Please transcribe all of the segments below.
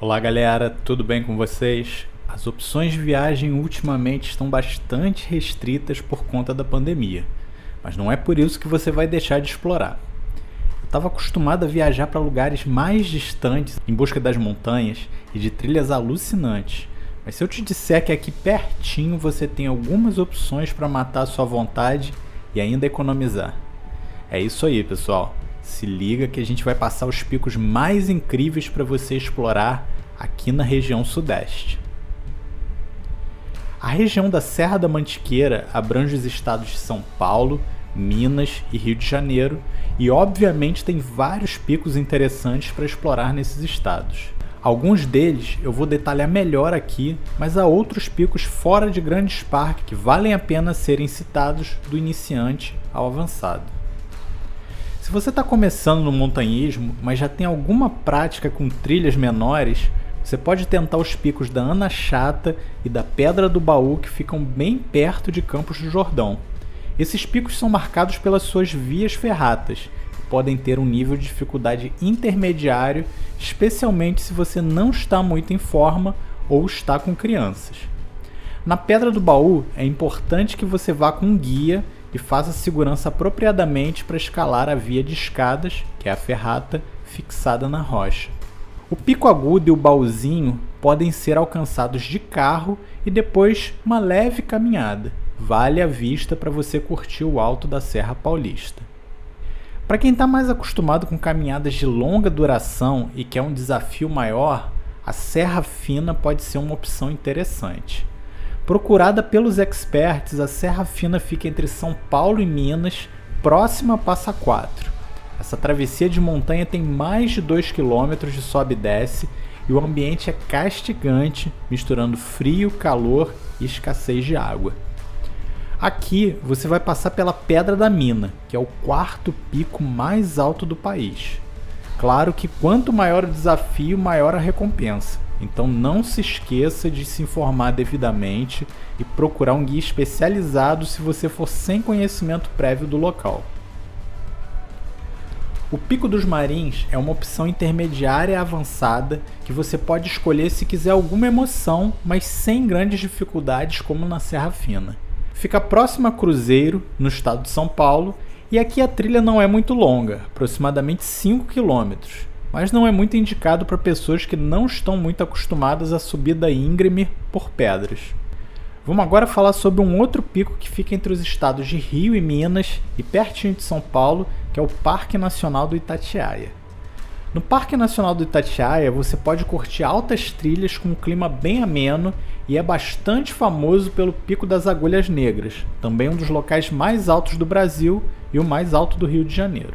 Olá galera, tudo bem com vocês? As opções de viagem ultimamente estão bastante restritas por conta da pandemia, mas não é por isso que você vai deixar de explorar. Eu estava acostumado a viajar para lugares mais distantes em busca das montanhas e de trilhas alucinantes, mas se eu te disser que aqui pertinho você tem algumas opções para matar a sua vontade e ainda economizar. É isso aí, pessoal. Se liga que a gente vai passar os picos mais incríveis para você explorar aqui na região sudeste. A região da Serra da Mantiqueira abrange os estados de São Paulo, Minas e Rio de Janeiro, e obviamente tem vários picos interessantes para explorar nesses estados. Alguns deles eu vou detalhar melhor aqui, mas há outros picos fora de grandes parques que valem a pena serem citados do iniciante ao avançado. Se você está começando no montanhismo, mas já tem alguma prática com trilhas menores, você pode tentar os picos da Ana Chata e da Pedra do Baú que ficam bem perto de Campos do Jordão. Esses picos são marcados pelas suas vias ferratas e podem ter um nível de dificuldade intermediário, especialmente se você não está muito em forma ou está com crianças. Na Pedra do Baú é importante que você vá com um guia e faça segurança apropriadamente para escalar a via de escadas, que é a ferrata, fixada na rocha. O pico agudo e o baúzinho podem ser alcançados de carro e depois uma leve caminhada. Vale a vista para você curtir o alto da Serra Paulista. Para quem está mais acostumado com caminhadas de longa duração e quer um desafio maior, a Serra Fina pode ser uma opção interessante. Procurada pelos experts, a Serra Fina fica entre São Paulo e Minas, próxima a Passa Quatro. Essa travessia de montanha tem mais de 2 km de sobe e desce e o ambiente é castigante, misturando frio, calor e escassez de água. Aqui você vai passar pela Pedra da Mina, que é o quarto pico mais alto do país. Claro que quanto maior o desafio, maior a recompensa. Então não se esqueça de se informar devidamente e procurar um guia especializado se você for sem conhecimento prévio do local. O Pico dos Marins é uma opção intermediária avançada que você pode escolher se quiser alguma emoção, mas sem grandes dificuldades como na Serra Fina. Fica próximo a Cruzeiro, no estado de São Paulo, e aqui a trilha não é muito longa, aproximadamente 5 quilômetros mas não é muito indicado para pessoas que não estão muito acostumadas a subida íngreme por pedras. Vamos agora falar sobre um outro pico que fica entre os estados de Rio e Minas e pertinho de São Paulo, que é o Parque Nacional do Itatiaia. No Parque Nacional do Itatiaia, você pode curtir altas trilhas com um clima bem ameno e é bastante famoso pelo Pico das Agulhas Negras, também um dos locais mais altos do Brasil e o mais alto do Rio de Janeiro.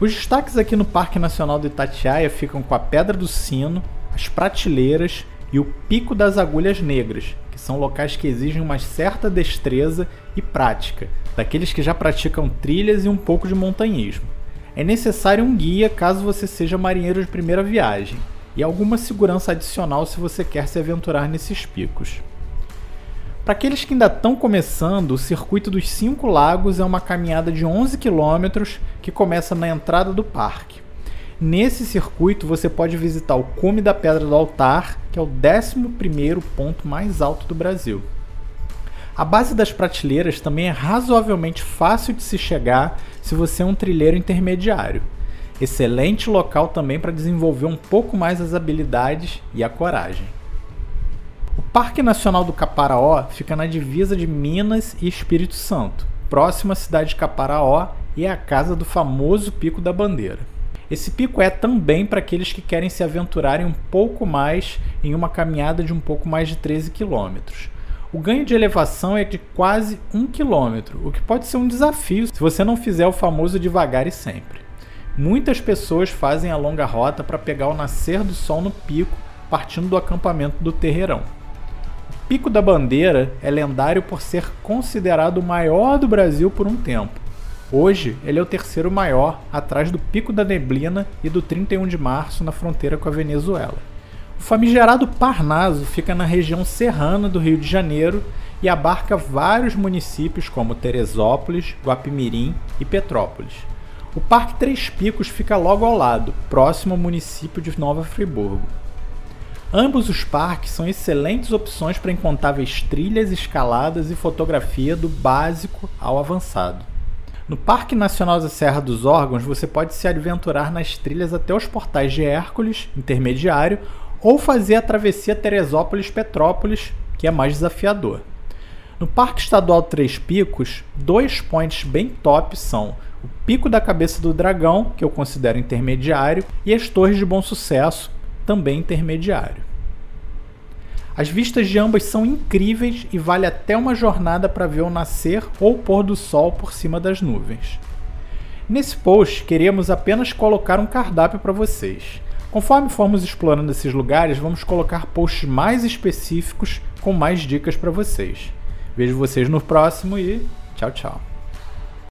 Os destaques aqui no Parque Nacional do Itatiaia ficam com a Pedra do Sino, as Prateleiras e o Pico das Agulhas Negras, que são locais que exigem uma certa destreza e prática, daqueles que já praticam trilhas e um pouco de montanhismo. É necessário um guia caso você seja marinheiro de primeira viagem, e alguma segurança adicional se você quer se aventurar nesses picos. Para aqueles que ainda estão começando, o Circuito dos Cinco Lagos é uma caminhada de 11 quilômetros que começa na entrada do parque. Nesse circuito você pode visitar o Cume da Pedra do Altar, que é o 11º ponto mais alto do Brasil. A base das prateleiras também é razoavelmente fácil de se chegar se você é um trilheiro intermediário. Excelente local também para desenvolver um pouco mais as habilidades e a coragem. Parque Nacional do Caparaó fica na divisa de Minas e Espírito Santo, próximo à cidade de Caparaó e é a casa do famoso Pico da Bandeira. Esse pico é também para aqueles que querem se aventurarem um pouco mais em uma caminhada de um pouco mais de 13 quilômetros. O ganho de elevação é de quase 1 quilômetro, o que pode ser um desafio se você não fizer o famoso devagar e sempre. Muitas pessoas fazem a longa rota para pegar o nascer do sol no pico, partindo do acampamento do Terreirão. Pico da Bandeira é lendário por ser considerado o maior do Brasil por um tempo. Hoje, ele é o terceiro maior, atrás do Pico da Neblina e do 31 de março na fronteira com a Venezuela. O famigerado Parnaso fica na região serrana do Rio de Janeiro e abarca vários municípios como Teresópolis, Guapimirim e Petrópolis. O Parque Três Picos fica logo ao lado, próximo ao município de Nova Friburgo. Ambos os parques são excelentes opções para incontáveis trilhas, escaladas e fotografia do básico ao avançado. No Parque Nacional da Serra dos Órgãos, você pode se aventurar nas trilhas até os portais de Hércules, intermediário, ou fazer a travessia Teresópolis-Petrópolis, que é mais desafiador. No Parque Estadual Três Picos, dois points bem top são o Pico da Cabeça do Dragão, que eu considero intermediário, e as Torres de Bom Sucesso, também intermediário. As vistas de ambas são incríveis e vale até uma jornada para ver o nascer ou pôr do sol por cima das nuvens. Nesse post, queríamos apenas colocar um cardápio para vocês. Conforme formos explorando esses lugares, vamos colocar posts mais específicos com mais dicas para vocês. Vejo vocês no próximo e tchau, tchau.